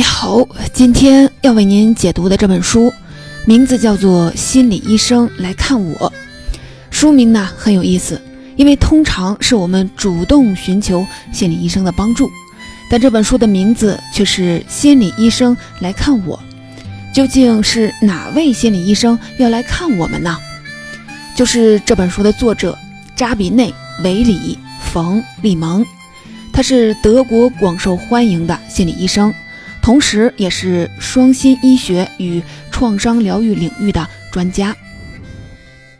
你好，今天要为您解读的这本书，名字叫做《心理医生来看我》。书名呢很有意思，因为通常是我们主动寻求心理医生的帮助，但这本书的名字却是“心理医生来看我”。究竟是哪位心理医生要来看我们呢？就是这本书的作者扎比内·韦里·冯·利蒙，他是德国广受欢迎的心理医生。同时，也是双心医学与创伤疗愈领域的专家。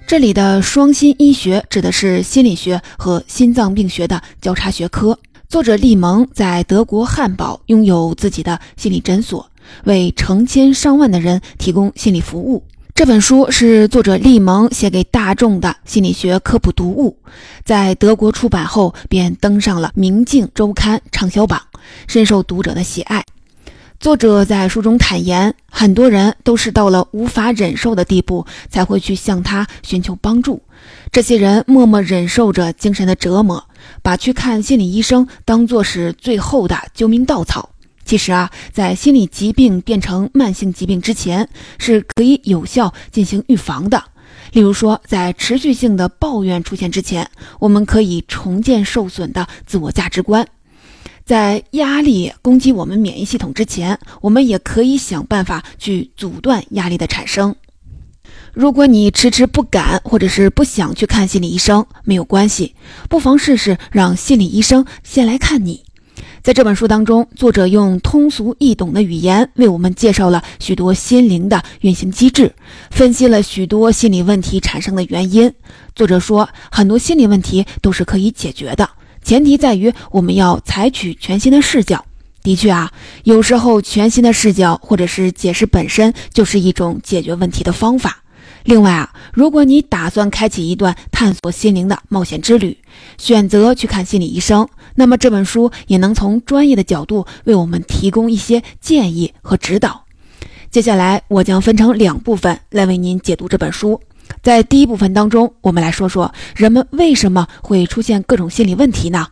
这里的双心医学指的是心理学和心脏病学的交叉学科。作者利蒙在德国汉堡拥有自己的心理诊所，为成千上万的人提供心理服务。这本书是作者利蒙写给大众的心理学科普读物，在德国出版后便登上了《明镜周刊》畅销榜，深受读者的喜爱。作者在书中坦言，很多人都是到了无法忍受的地步，才会去向他寻求帮助。这些人默默忍受着精神的折磨，把去看心理医生当作是最后的救命稻草。其实啊，在心理疾病变成慢性疾病之前，是可以有效进行预防的。例如说，在持续性的抱怨出现之前，我们可以重建受损的自我价值观。在压力攻击我们免疫系统之前，我们也可以想办法去阻断压力的产生。如果你迟迟不敢或者是不想去看心理医生，没有关系，不妨试试让心理医生先来看你。在这本书当中，作者用通俗易懂的语言为我们介绍了许多心灵的运行机制，分析了许多心理问题产生的原因。作者说，很多心理问题都是可以解决的。前提在于我们要采取全新的视角。的确啊，有时候全新的视角或者是解释本身就是一种解决问题的方法。另外啊，如果你打算开启一段探索心灵的冒险之旅，选择去看心理医生，那么这本书也能从专业的角度为我们提供一些建议和指导。接下来我将分成两部分来为您解读这本书。在第一部分当中，我们来说说人们为什么会出现各种心理问题呢？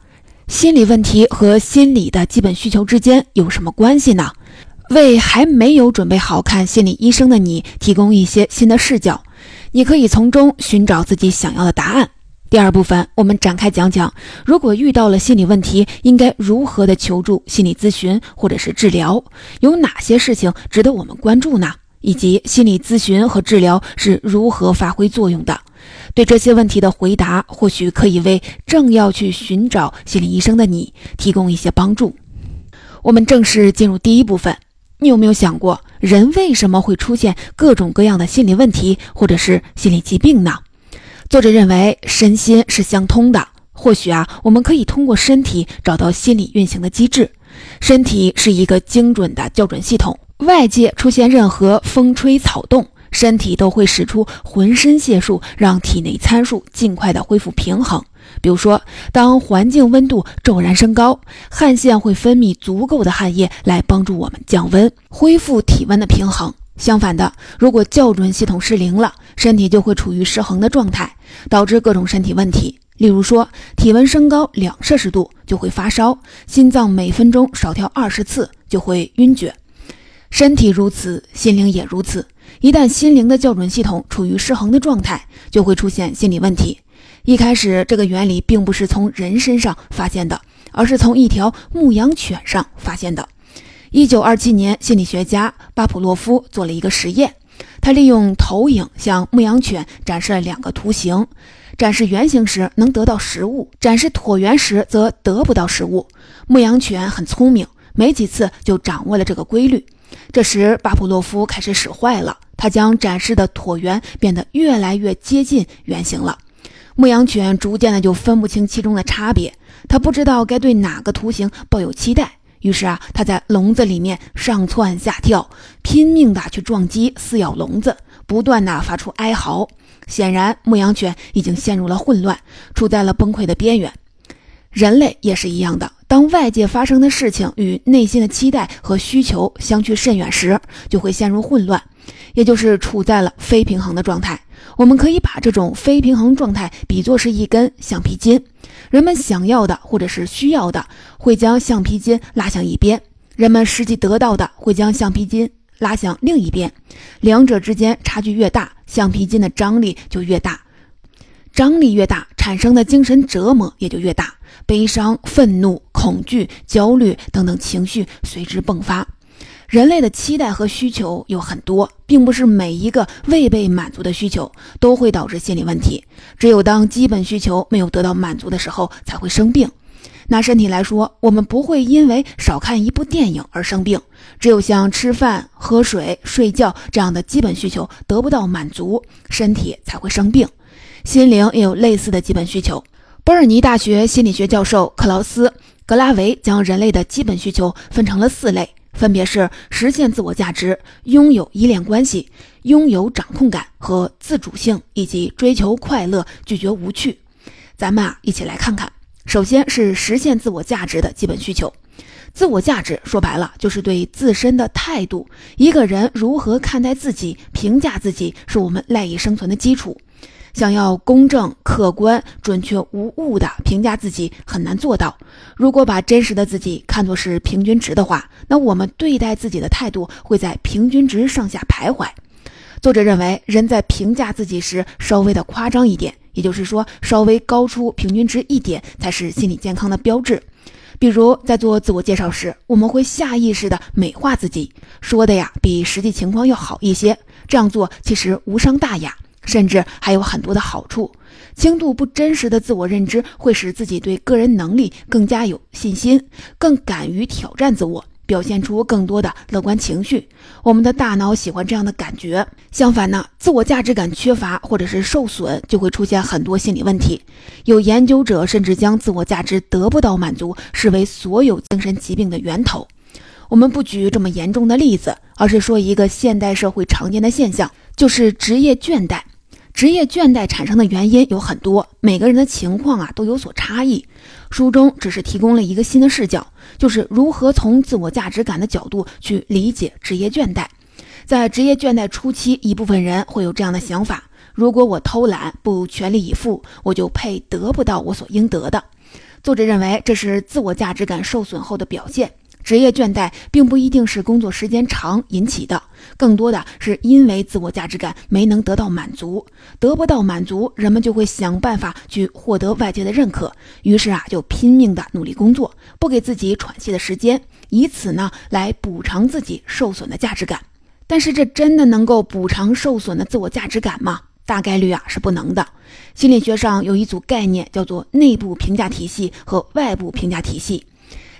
心理问题和心理的基本需求之间有什么关系呢？为还没有准备好看心理医生的你提供一些新的视角，你可以从中寻找自己想要的答案。第二部分，我们展开讲讲，如果遇到了心理问题，应该如何的求助心理咨询或者是治疗？有哪些事情值得我们关注呢？以及心理咨询和治疗是如何发挥作用的？对这些问题的回答，或许可以为正要去寻找心理医生的你提供一些帮助。我们正式进入第一部分。你有没有想过，人为什么会出现各种各样的心理问题或者是心理疾病呢？作者认为，身心是相通的。或许啊，我们可以通过身体找到心理运行的机制。身体是一个精准的校准系统。外界出现任何风吹草动，身体都会使出浑身解数，让体内参数尽快的恢复平衡。比如说，当环境温度骤然升高，汗腺会分泌足够的汗液来帮助我们降温，恢复体温的平衡。相反的，如果校准系统失灵了，身体就会处于失衡的状态，导致各种身体问题。例如说，体温升高两摄氏度就会发烧，心脏每分钟少跳二十次就会晕厥。身体如此，心灵也如此。一旦心灵的校准系统处于失衡的状态，就会出现心理问题。一开始，这个原理并不是从人身上发现的，而是从一条牧羊犬上发现的。一九二七年，心理学家巴甫洛夫做了一个实验，他利用投影向牧羊犬展示了两个图形，展示圆形时能得到食物，展示椭圆时则得不到食物。牧羊犬很聪明，没几次就掌握了这个规律。这时，巴甫洛夫开始使坏了。他将展示的椭圆变得越来越接近圆形了。牧羊犬逐渐的就分不清其中的差别，他不知道该对哪个图形抱有期待。于是啊，他在笼子里面上蹿下跳，拼命的去撞击、撕咬笼子，不断的发出哀嚎。显然，牧羊犬已经陷入了混乱，处在了崩溃的边缘。人类也是一样的。当外界发生的事情与内心的期待和需求相去甚远时，就会陷入混乱，也就是处在了非平衡的状态。我们可以把这种非平衡状态比作是一根橡皮筋，人们想要的或者是需要的，会将橡皮筋拉向一边，人们实际得到的会将橡皮筋拉向另一边，两者之间差距越大，橡皮筋的张力就越大，张力越大，产生的精神折磨也就越大，悲伤、愤怒、恐惧、焦虑等等情绪随之迸发。人类的期待和需求有很多，并不是每一个未被满足的需求都会导致心理问题。只有当基本需求没有得到满足的时候，才会生病。拿身体来说，我们不会因为少看一部电影而生病。只有像吃饭、喝水、睡觉这样的基本需求得不到满足，身体才会生病。心灵也有类似的基本需求。波尔尼大学心理学教授克劳斯·格拉维将人类的基本需求分成了四类。分别是实现自我价值、拥有依恋关系、拥有掌控感和自主性，以及追求快乐、拒绝无趣。咱们啊，一起来看看。首先是实现自我价值的基本需求。自我价值说白了就是对自身的态度。一个人如何看待自己、评价自己，是我们赖以生存的基础。想要公正、客观、准确无误地评价自己很难做到。如果把真实的自己看作是平均值的话，那我们对待自己的态度会在平均值上下徘徊。作者认为，人在评价自己时稍微的夸张一点，也就是说稍微高出平均值一点，才是心理健康的标志。比如在做自我介绍时，我们会下意识地美化自己，说的呀比实际情况要好一些。这样做其实无伤大雅。甚至还有很多的好处。轻度不真实的自我认知会使自己对个人能力更加有信心，更敢于挑战自我，表现出更多的乐观情绪。我们的大脑喜欢这样的感觉。相反呢，自我价值感缺乏或者是受损，就会出现很多心理问题。有研究者甚至将自我价值得不到满足视为所有精神疾病的源头。我们不举这么严重的例子，而是说一个现代社会常见的现象，就是职业倦怠。职业倦怠产生的原因有很多，每个人的情况啊都有所差异。书中只是提供了一个新的视角，就是如何从自我价值感的角度去理解职业倦怠。在职业倦怠初期，一部分人会有这样的想法：如果我偷懒不全力以赴，我就配得不到我所应得的。作者认为这是自我价值感受损后的表现。职业倦怠并不一定是工作时间长引起的，更多的是因为自我价值感没能得到满足，得不到满足，人们就会想办法去获得外界的认可，于是啊，就拼命的努力工作，不给自己喘息的时间，以此呢来补偿自己受损的价值感。但是这真的能够补偿受损的自我价值感吗？大概率啊是不能的。心理学上有一组概念叫做内部评价体系和外部评价体系。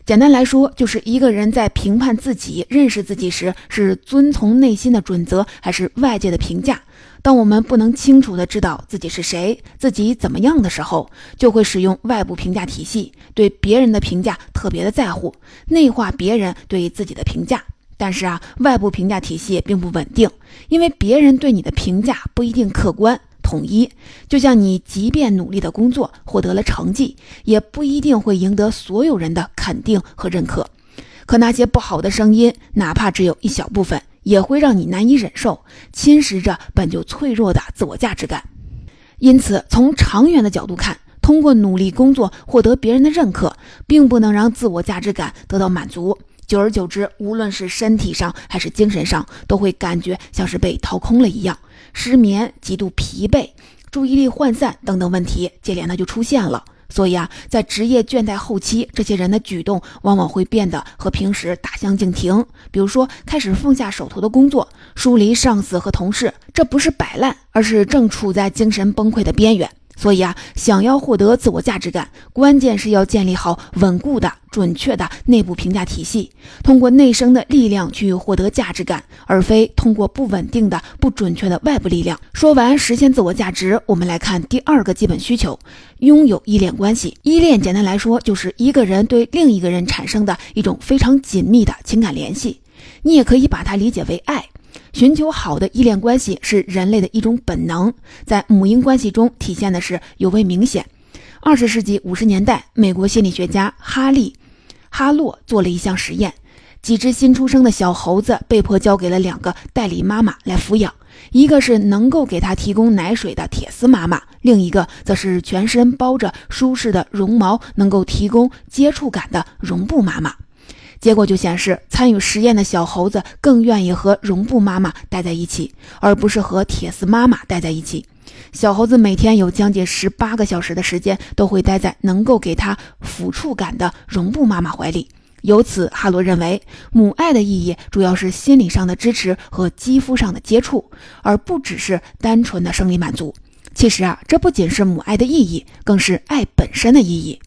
简单来说，就是一个人在评判自己、认识自己时，是遵从内心的准则，还是外界的评价？当我们不能清楚地知道自己是谁、自己怎么样的时候，就会使用外部评价体系，对别人的评价特别的在乎，内化别人对自己的评价。但是啊，外部评价体系并不稳定，因为别人对你的评价不一定客观。统一，就像你即便努力的工作获得了成绩，也不一定会赢得所有人的肯定和认可。可那些不好的声音，哪怕只有一小部分，也会让你难以忍受，侵蚀着本就脆弱的自我价值感。因此，从长远的角度看，通过努力工作获得别人的认可，并不能让自我价值感得到满足。久而久之，无论是身体上还是精神上，都会感觉像是被掏空了一样。失眠、极度疲惫、注意力涣散等等问题接连的就出现了。所以啊，在职业倦怠后期，这些人的举动往往会变得和平时大相径庭。比如说，开始放下手头的工作，疏离上司和同事，这不是摆烂，而是正处在精神崩溃的边缘。所以啊，想要获得自我价值感，关键是要建立好稳固的、准确的内部评价体系，通过内生的力量去获得价值感，而非通过不稳定的、不准确的外部力量。说完实现自我价值，我们来看第二个基本需求：拥有依恋关系。依恋简单来说，就是一个人对另一个人产生的一种非常紧密的情感联系。你也可以把它理解为爱。寻求好的依恋关系是人类的一种本能，在母婴关系中体现的是尤为明显。二十世纪五十年代，美国心理学家哈利·哈洛做了一项实验：几只新出生的小猴子被迫交给了两个代理妈妈来抚养，一个是能够给他提供奶水的铁丝妈妈，另一个则是全身包着舒适的绒毛、能够提供接触感的绒布妈妈。结果就显示，参与实验的小猴子更愿意和绒布妈妈待在一起，而不是和铁丝妈妈待在一起。小猴子每天有将近十八个小时的时间都会待在能够给它抚触感的绒布妈妈怀里。由此，哈罗认为，母爱的意义主要是心理上的支持和肌肤上的接触，而不只是单纯的生理满足。其实啊，这不仅是母爱的意义，更是爱本身的意义。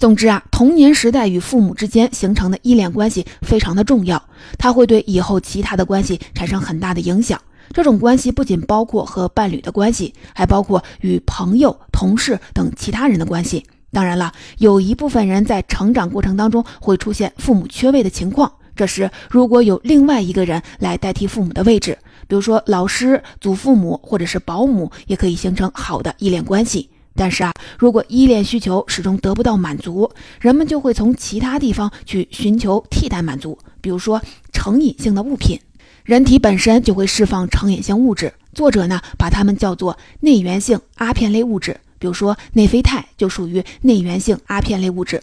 总之啊，童年时代与父母之间形成的依恋关系非常的重要，它会对以后其他的关系产生很大的影响。这种关系不仅包括和伴侣的关系，还包括与朋友、同事等其他人的关系。当然了，有一部分人在成长过程当中会出现父母缺位的情况，这时如果有另外一个人来代替父母的位置，比如说老师、祖父母或者是保姆，也可以形成好的依恋关系。但是啊，如果依恋需求始终得不到满足，人们就会从其他地方去寻求替代满足，比如说成瘾性的物品。人体本身就会释放成瘾性物质，作者呢把它们叫做内源性阿片类物质，比如说内啡肽就属于内源性阿片类物质。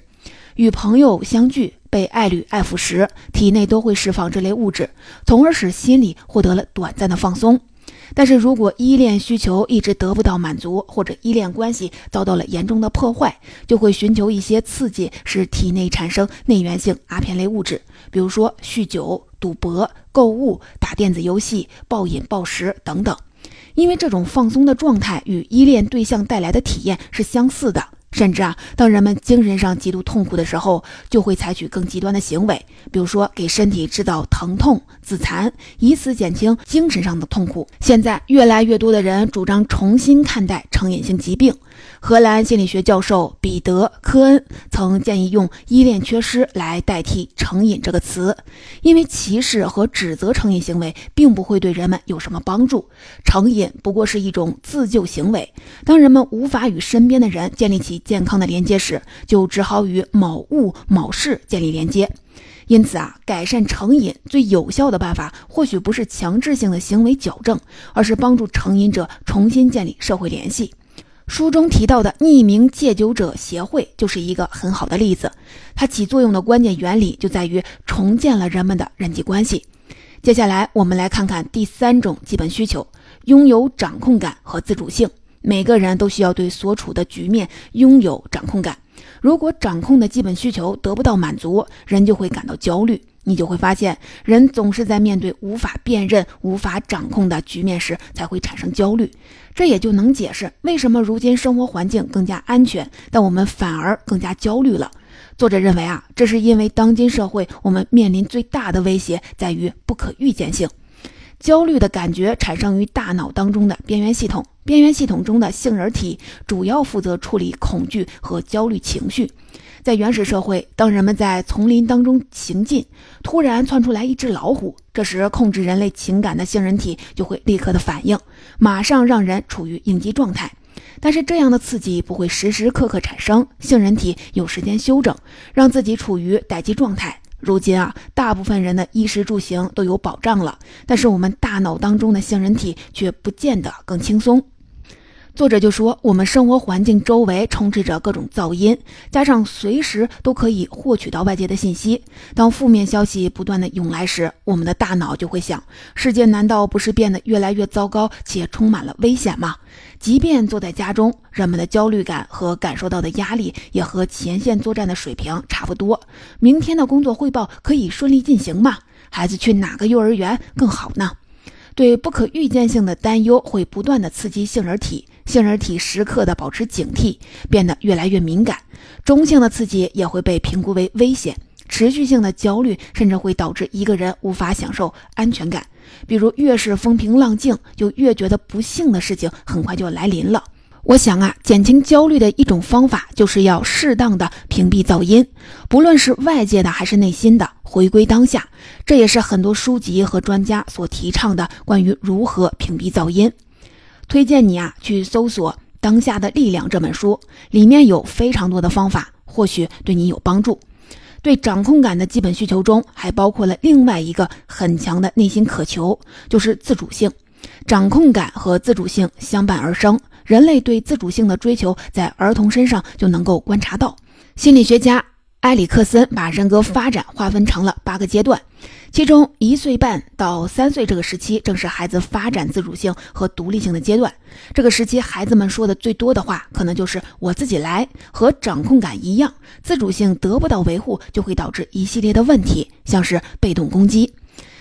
与朋友相聚，被爱侣爱抚时，体内都会释放这类物质，从而使心理获得了短暂的放松。但是如果依恋需求一直得不到满足，或者依恋关系遭到了严重的破坏，就会寻求一些刺激，使体内产生内源性阿片类物质，比如说酗酒、赌博、购物、打电子游戏、暴饮暴食等等。因为这种放松的状态与依恋对象带来的体验是相似的。甚至啊，当人们精神上极度痛苦的时候，就会采取更极端的行为，比如说给身体制造疼痛、自残，以此减轻精神上的痛苦。现在越来越多的人主张重新看待成瘾性疾病。荷兰心理学教授彼得·科恩曾建议用“依恋缺失”来代替“成瘾”这个词，因为歧视和指责成瘾行为并不会对人们有什么帮助。成瘾不过是一种自救行为。当人们无法与身边的人建立起健康的连接时，就只好与某物、某事建立连接。因此啊，改善成瘾最有效的办法，或许不是强制性的行为矫正，而是帮助成瘾者重新建立社会联系。书中提到的匿名戒酒者协会就是一个很好的例子，它起作用的关键原理就在于重建了人们的人际关系。接下来，我们来看看第三种基本需求：拥有掌控感和自主性。每个人都需要对所处的局面拥有掌控感。如果掌控的基本需求得不到满足，人就会感到焦虑。你就会发现，人总是在面对无法辨认、无法掌控的局面时才会产生焦虑。这也就能解释为什么如今生活环境更加安全，但我们反而更加焦虑了。作者认为啊，这是因为当今社会我们面临最大的威胁在于不可预见性。焦虑的感觉产生于大脑当中的边缘系统，边缘系统中的杏仁体主要负责处理恐惧和焦虑情绪。在原始社会，当人们在丛林当中行进，突然窜出来一只老虎，这时控制人类情感的杏仁体就会立刻的反应，马上让人处于应激状态。但是这样的刺激不会时时刻刻产生，杏仁体有时间休整，让自己处于待机状态。如今啊，大部分人的衣食住行都有保障了，但是我们大脑当中的杏仁体却不见得更轻松。作者就说，我们生活环境周围充斥着各种噪音，加上随时都可以获取到外界的信息。当负面消息不断的涌来时，我们的大脑就会想：世界难道不是变得越来越糟糕且充满了危险吗？即便坐在家中，人们的焦虑感和感受到的压力也和前线作战的水平差不多。明天的工作汇报可以顺利进行吗？孩子去哪个幼儿园更好呢？对不可预见性的担忧会不断的刺激杏仁体。杏仁体时刻的保持警惕，变得越来越敏感。中性的刺激也会被评估为危险。持续性的焦虑甚至会导致一个人无法享受安全感。比如，越是风平浪静，就越觉得不幸的事情很快就来临了。我想啊，减轻焦虑的一种方法，就是要适当的屏蔽噪音，不论是外界的还是内心的，回归当下。这也是很多书籍和专家所提倡的关于如何屏蔽噪音。推荐你啊去搜索《当下的力量》这本书，里面有非常多的方法，或许对你有帮助。对掌控感的基本需求中，还包括了另外一个很强的内心渴求，就是自主性。掌控感和自主性相伴而生，人类对自主性的追求在儿童身上就能够观察到。心理学家埃里克森把人格发展划分成了八个阶段，其中一岁半到三岁这个时期正是孩子发展自主性和独立性的阶段。这个时期，孩子们说的最多的话，可能就是“我自己来”和掌控感一样。自主性得不到维护，就会导致一系列的问题，像是被动攻击。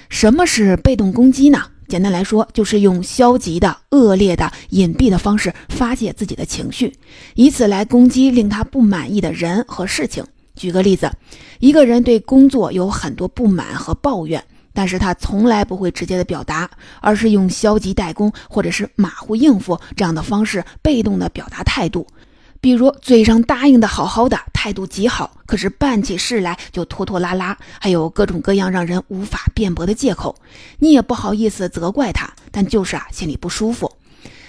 什么是被动攻击呢？简单来说，就是用消极的、恶劣的、隐蔽的方式发泄自己的情绪，以此来攻击令他不满意的人和事情。举个例子，一个人对工作有很多不满和抱怨，但是他从来不会直接的表达，而是用消极怠工或者是马虎应付这样的方式，被动的表达态度。比如嘴上答应的好好的，态度极好，可是办起事来就拖拖拉拉，还有各种各样让人无法辩驳的借口，你也不好意思责怪他，但就是啊，心里不舒服。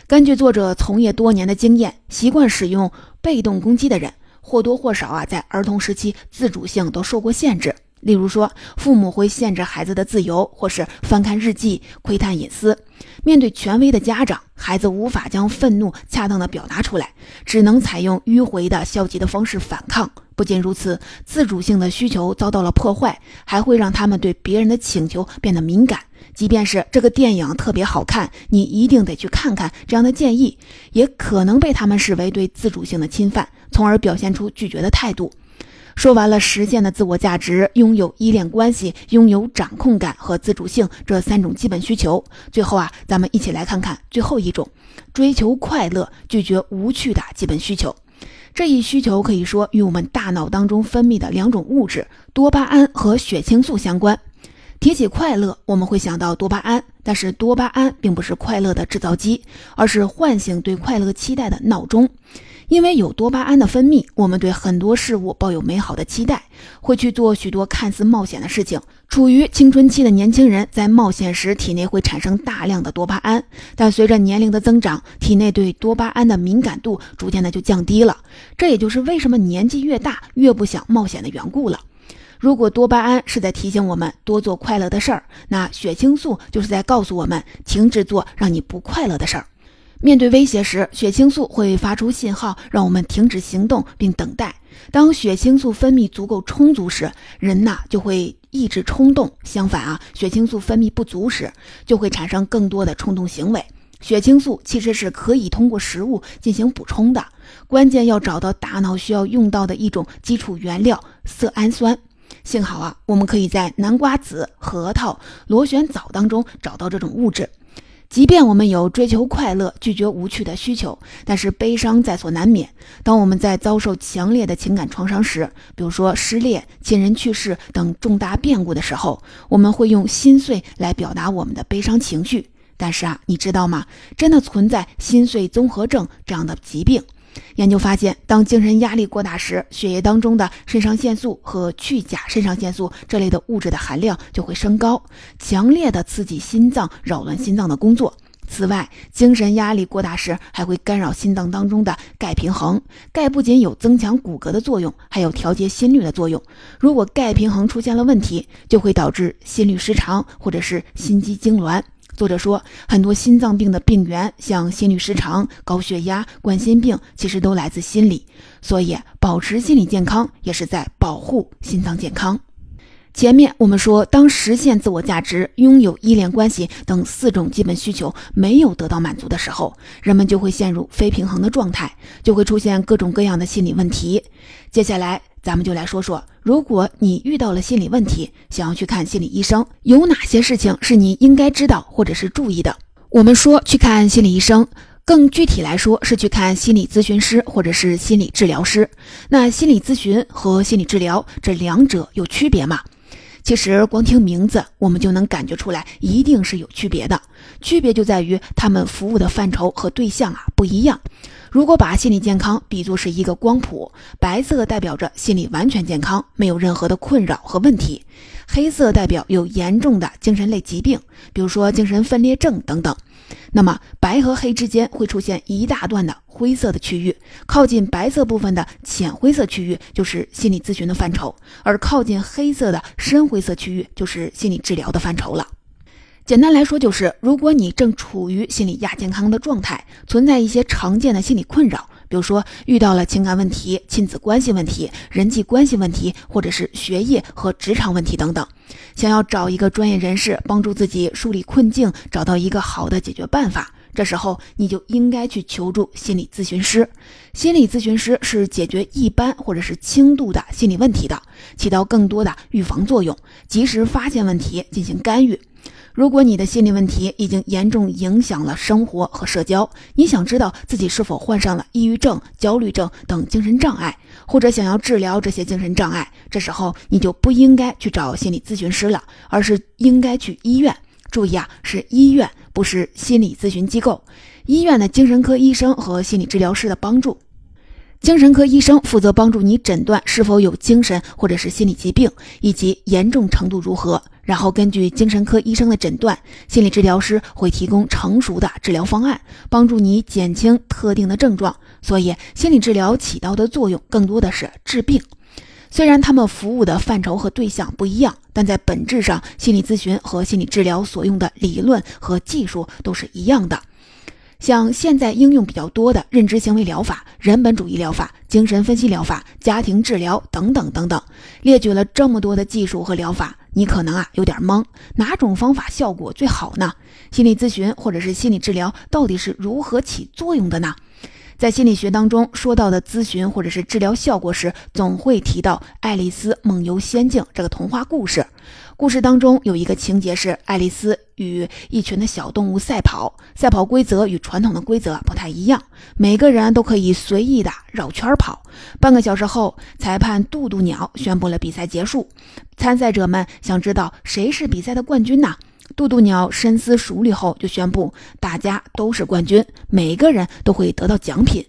根据作者从业多年的经验，习惯使用被动攻击的人。或多或少啊，在儿童时期自主性都受过限制。例如说，父母会限制孩子的自由，或是翻看日记窥探隐私。面对权威的家长，孩子无法将愤怒恰当的表达出来，只能采用迂回的消极的方式反抗。不仅如此，自主性的需求遭到了破坏，还会让他们对别人的请求变得敏感。即便是这个电影特别好看，你一定得去看看。这样的建议也可能被他们视为对自主性的侵犯，从而表现出拒绝的态度。说完了实现的自我价值、拥有依恋关系、拥有掌控感和自主性这三种基本需求，最后啊，咱们一起来看看最后一种：追求快乐、拒绝无趣的基本需求。这一需求可以说与我们大脑当中分泌的两种物质多巴胺和血清素相关。提起快乐，我们会想到多巴胺，但是多巴胺并不是快乐的制造机，而是唤醒对快乐期待的闹钟。因为有多巴胺的分泌，我们对很多事物抱有美好的期待，会去做许多看似冒险的事情。处于青春期的年轻人在冒险时，体内会产生大量的多巴胺，但随着年龄的增长，体内对多巴胺的敏感度逐渐的就降低了。这也就是为什么年纪越大越不想冒险的缘故了。如果多巴胺是在提醒我们多做快乐的事儿，那血清素就是在告诉我们停止做让你不快乐的事儿。面对威胁时，血清素会发出信号，让我们停止行动并等待。当血清素分泌足够充足时，人呐就会抑制冲动；相反啊，血清素分泌不足时，就会产生更多的冲动行为。血清素其实是可以通过食物进行补充的，关键要找到大脑需要用到的一种基础原料——色氨酸。幸好啊，我们可以在南瓜子、核桃、螺旋藻当中找到这种物质。即便我们有追求快乐、拒绝无趣的需求，但是悲伤在所难免。当我们在遭受强烈的情感创伤时，比如说失恋、亲人去世等重大变故的时候，我们会用心碎来表达我们的悲伤情绪。但是啊，你知道吗？真的存在心碎综合症这样的疾病。研究发现，当精神压力过大时，血液当中的肾上腺素和去甲肾上腺素这类的物质的含量就会升高，强烈的刺激心脏，扰乱心脏的工作。此外，精神压力过大时，还会干扰心脏当中的钙平衡。钙不仅有增强骨骼的作用，还有调节心率的作用。如果钙平衡出现了问题，就会导致心律失常或者是心肌痉挛。作者说，很多心脏病的病源，像心律失常、高血压、冠心病，其实都来自心理。所以，保持心理健康也是在保护心脏健康。前面我们说，当实现自我价值、拥有依恋关系等四种基本需求没有得到满足的时候，人们就会陷入非平衡的状态，就会出现各种各样的心理问题。接下来。咱们就来说说，如果你遇到了心理问题，想要去看心理医生，有哪些事情是你应该知道或者是注意的？我们说去看心理医生，更具体来说是去看心理咨询师或者是心理治疗师。那心理咨询和心理治疗这两者有区别吗？其实光听名字，我们就能感觉出来，一定是有区别的。区别就在于他们服务的范畴和对象啊不一样。如果把心理健康比作是一个光谱，白色代表着心理完全健康，没有任何的困扰和问题；黑色代表有严重的精神类疾病，比如说精神分裂症等等。那么白和黑之间会出现一大段的灰色的区域，靠近白色部分的浅灰色区域就是心理咨询的范畴，而靠近黑色的深灰色区域就是心理治疗的范畴了。简单来说，就是如果你正处于心理亚健康的状态，存在一些常见的心理困扰，比如说遇到了情感问题、亲子关系问题、人际关系问题，或者是学业和职场问题等等，想要找一个专业人士帮助自己梳理困境，找到一个好的解决办法。这时候你就应该去求助心理咨询师。心理咨询师是解决一般或者是轻度的心理问题的，起到更多的预防作用，及时发现问题进行干预。如果你的心理问题已经严重影响了生活和社交，你想知道自己是否患上了抑郁症、焦虑症等精神障碍，或者想要治疗这些精神障碍，这时候你就不应该去找心理咨询师了，而是应该去医院。注意啊，是医院，不是心理咨询机构。医院的精神科医生和心理治疗师的帮助。精神科医生负责帮助你诊断是否有精神或者是心理疾病，以及严重程度如何。然后根据精神科医生的诊断，心理治疗师会提供成熟的治疗方案，帮助你减轻特定的症状。所以，心理治疗起到的作用更多的是治病。虽然他们服务的范畴和对象不一样，但在本质上，心理咨询和心理治疗所用的理论和技术都是一样的。像现在应用比较多的认知行为疗法、人本主义疗法、精神分析疗法、家庭治疗等等等等，列举了这么多的技术和疗法，你可能啊有点懵，哪种方法效果最好呢？心理咨询或者是心理治疗到底是如何起作用的呢？在心理学当中说到的咨询或者是治疗效果时，总会提到《爱丽丝梦游仙境》这个童话故事。故事当中有一个情节是爱丽丝与一群的小动物赛跑，赛跑规则与传统的规则不太一样，每个人都可以随意的绕圈跑。半个小时后，裁判杜杜鸟宣布了比赛结束。参赛者们想知道谁是比赛的冠军呢？渡渡鸟深思熟虑后，就宣布大家都是冠军，每个人都会得到奖品。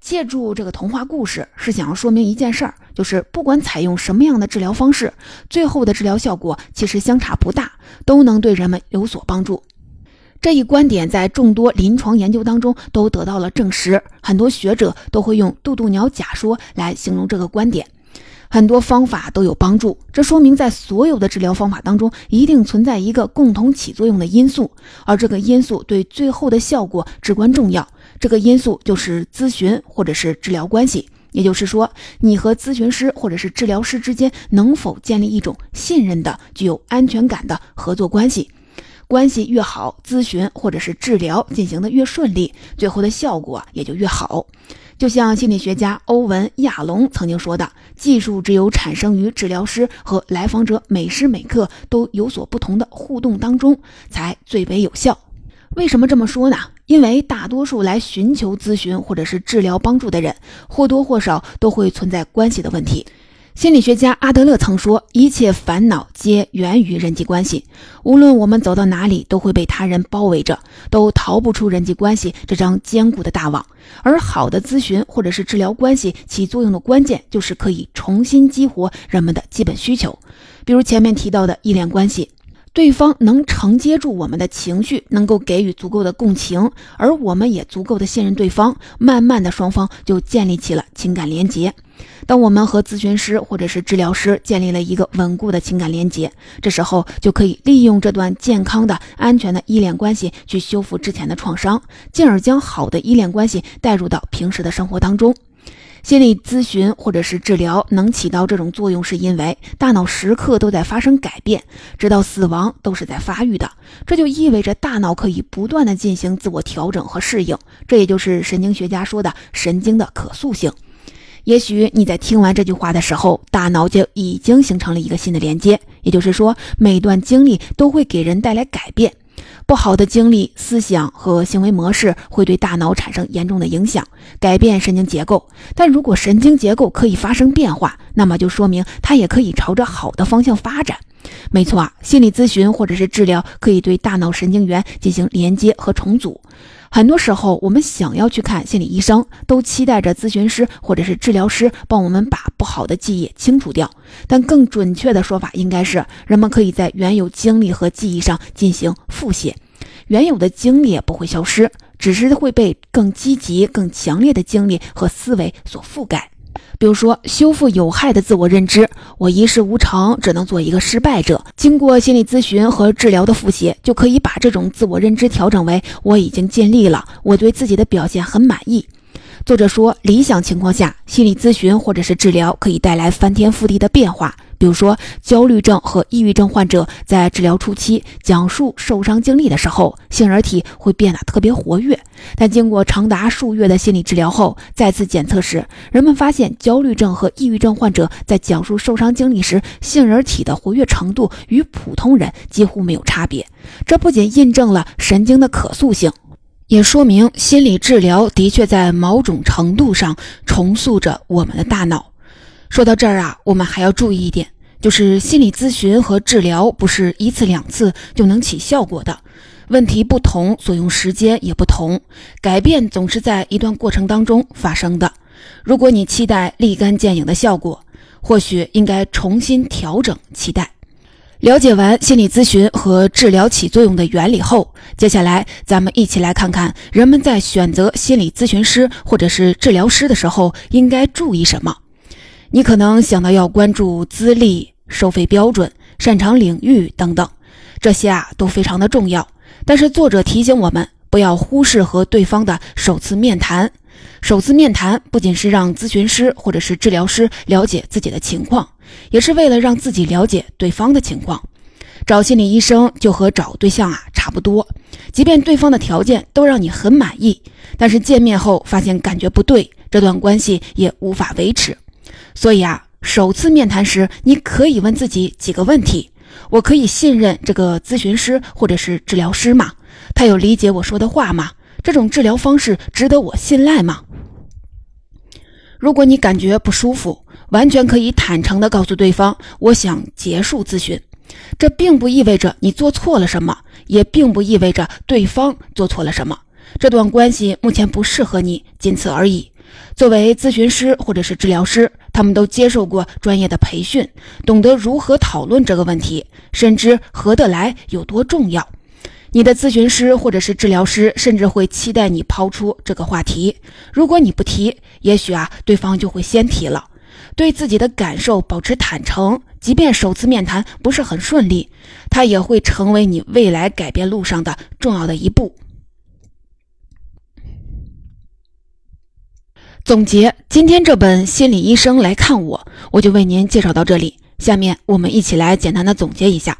借助这个童话故事，是想要说明一件事儿，就是不管采用什么样的治疗方式，最后的治疗效果其实相差不大，都能对人们有所帮助。这一观点在众多临床研究当中都得到了证实，很多学者都会用“渡渡鸟假说”来形容这个观点。很多方法都有帮助，这说明在所有的治疗方法当中，一定存在一个共同起作用的因素，而这个因素对最后的效果至关重要。这个因素就是咨询或者是治疗关系，也就是说，你和咨询师或者是治疗师之间能否建立一种信任的、具有安全感的合作关系。关系越好，咨询或者是治疗进行的越顺利，最后的效果也就越好。就像心理学家欧文·亚龙曾经说的：“技术只有产生于治疗师和来访者每时每刻都有所不同的互动当中，才最为有效。”为什么这么说呢？因为大多数来寻求咨询或者是治疗帮助的人，或多或少都会存在关系的问题。心理学家阿德勒曾说：“一切烦恼皆源于人际关系。无论我们走到哪里，都会被他人包围着，都逃不出人际关系这张坚固的大网。而好的咨询或者是治疗关系起作用的关键，就是可以重新激活人们的基本需求，比如前面提到的依恋关系。”对方能承接住我们的情绪，能够给予足够的共情，而我们也足够的信任对方，慢慢的双方就建立起了情感连结。当我们和咨询师或者是治疗师建立了一个稳固的情感连结，这时候就可以利用这段健康的、安全的依恋关系去修复之前的创伤，进而将好的依恋关系带入到平时的生活当中。心理咨询或者是治疗能起到这种作用，是因为大脑时刻都在发生改变，直到死亡都是在发育的。这就意味着大脑可以不断的进行自我调整和适应，这也就是神经学家说的神经的可塑性。也许你在听完这句话的时候，大脑就已经形成了一个新的连接，也就是说，每段经历都会给人带来改变。不好的经历、思想和行为模式会对大脑产生严重的影响，改变神经结构。但如果神经结构可以发生变化，那么就说明它也可以朝着好的方向发展。没错啊，心理咨询或者是治疗可以对大脑神经元进行连接和重组。很多时候，我们想要去看心理医生，都期待着咨询师或者是治疗师帮我们把不好的记忆清除掉。但更准确的说法应该是，人们可以在原有经历和记忆上进行复写，原有的经历不会消失，只是会被更积极、更强烈的经历和思维所覆盖。比如说，修复有害的自我认知，我一事无成，只能做一个失败者。经过心理咨询和治疗的复习，就可以把这种自我认知调整为我已经尽力了，我对自己的表现很满意。作者说，理想情况下，心理咨询或者是治疗可以带来翻天覆地的变化。比如说，焦虑症和抑郁症患者在治疗初期讲述受伤经历的时候，杏仁体会变得特别活跃。但经过长达数月的心理治疗后，再次检测时，人们发现焦虑症和抑郁症患者在讲述受伤经历时，杏仁体的活跃程度与普通人几乎没有差别。这不仅印证了神经的可塑性。也说明心理治疗的确在某种程度上重塑着我们的大脑。说到这儿啊，我们还要注意一点，就是心理咨询和治疗不是一次两次就能起效果的，问题不同，所用时间也不同，改变总是在一段过程当中发生的。如果你期待立竿见影的效果，或许应该重新调整期待。了解完心理咨询和治疗起作用的原理后，接下来咱们一起来看看人们在选择心理咨询师或者是治疗师的时候应该注意什么。你可能想到要关注资历、收费标准、擅长领域等等，这些啊都非常的重要。但是作者提醒我们，不要忽视和对方的首次面谈。首次面谈不仅是让咨询师或者是治疗师了解自己的情况，也是为了让自己了解对方的情况。找心理医生就和找对象啊差不多，即便对方的条件都让你很满意，但是见面后发现感觉不对，这段关系也无法维持。所以啊，首次面谈时，你可以问自己几个问题：我可以信任这个咨询师或者是治疗师吗？他有理解我说的话吗？这种治疗方式值得我信赖吗？如果你感觉不舒服，完全可以坦诚地告诉对方，我想结束咨询。这并不意味着你做错了什么，也并不意味着对方做错了什么。这段关系目前不适合你，仅此而已。作为咨询师或者是治疗师，他们都接受过专业的培训，懂得如何讨论这个问题，深知合得来有多重要。你的咨询师或者是治疗师甚至会期待你抛出这个话题。如果你不提，也许啊，对方就会先提了。对自己的感受保持坦诚，即便首次面谈不是很顺利，它也会成为你未来改变路上的重要的一步。总结今天这本《心理医生来看我》，我就为您介绍到这里。下面我们一起来简单的总结一下。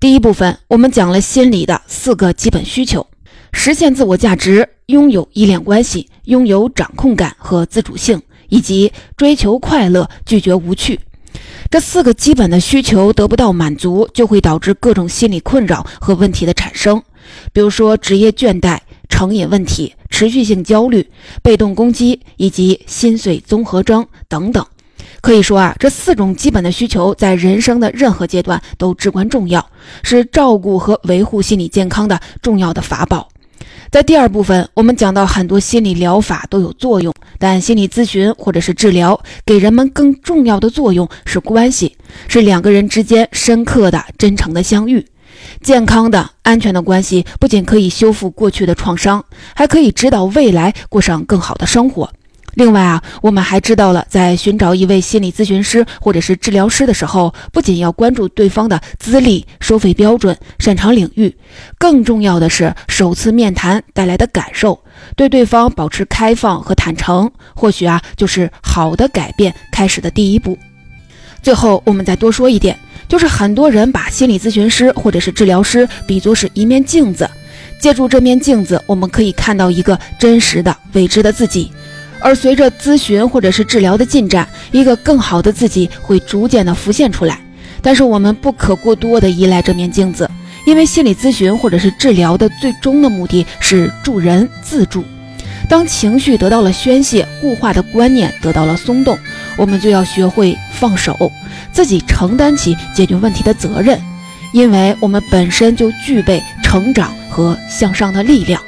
第一部分，我们讲了心理的四个基本需求：实现自我价值、拥有依恋关系、拥有掌控感和自主性，以及追求快乐、拒绝无趣。这四个基本的需求得不到满足，就会导致各种心理困扰和问题的产生，比如说职业倦怠、成瘾问题、持续性焦虑、被动攻击以及心碎综合征等等。可以说啊，这四种基本的需求在人生的任何阶段都至关重要，是照顾和维护心理健康的重要的法宝。在第二部分，我们讲到很多心理疗法都有作用，但心理咨询或者是治疗给人们更重要的作用是关系，是两个人之间深刻的、真诚的相遇。健康的、安全的关系不仅可以修复过去的创伤，还可以指导未来过上更好的生活。另外啊，我们还知道了，在寻找一位心理咨询师或者是治疗师的时候，不仅要关注对方的资历、收费标准、擅长领域，更重要的是首次面谈带来的感受，对对方保持开放和坦诚，或许啊，就是好的改变开始的第一步。最后，我们再多说一点，就是很多人把心理咨询师或者是治疗师比作是一面镜子，借助这面镜子，我们可以看到一个真实的未知的自己。而随着咨询或者是治疗的进展，一个更好的自己会逐渐的浮现出来。但是我们不可过多的依赖这面镜子，因为心理咨询或者是治疗的最终的目的是助人自助。当情绪得到了宣泄，固化的观念得到了松动，我们就要学会放手，自己承担起解决问题的责任，因为我们本身就具备成长和向上的力量。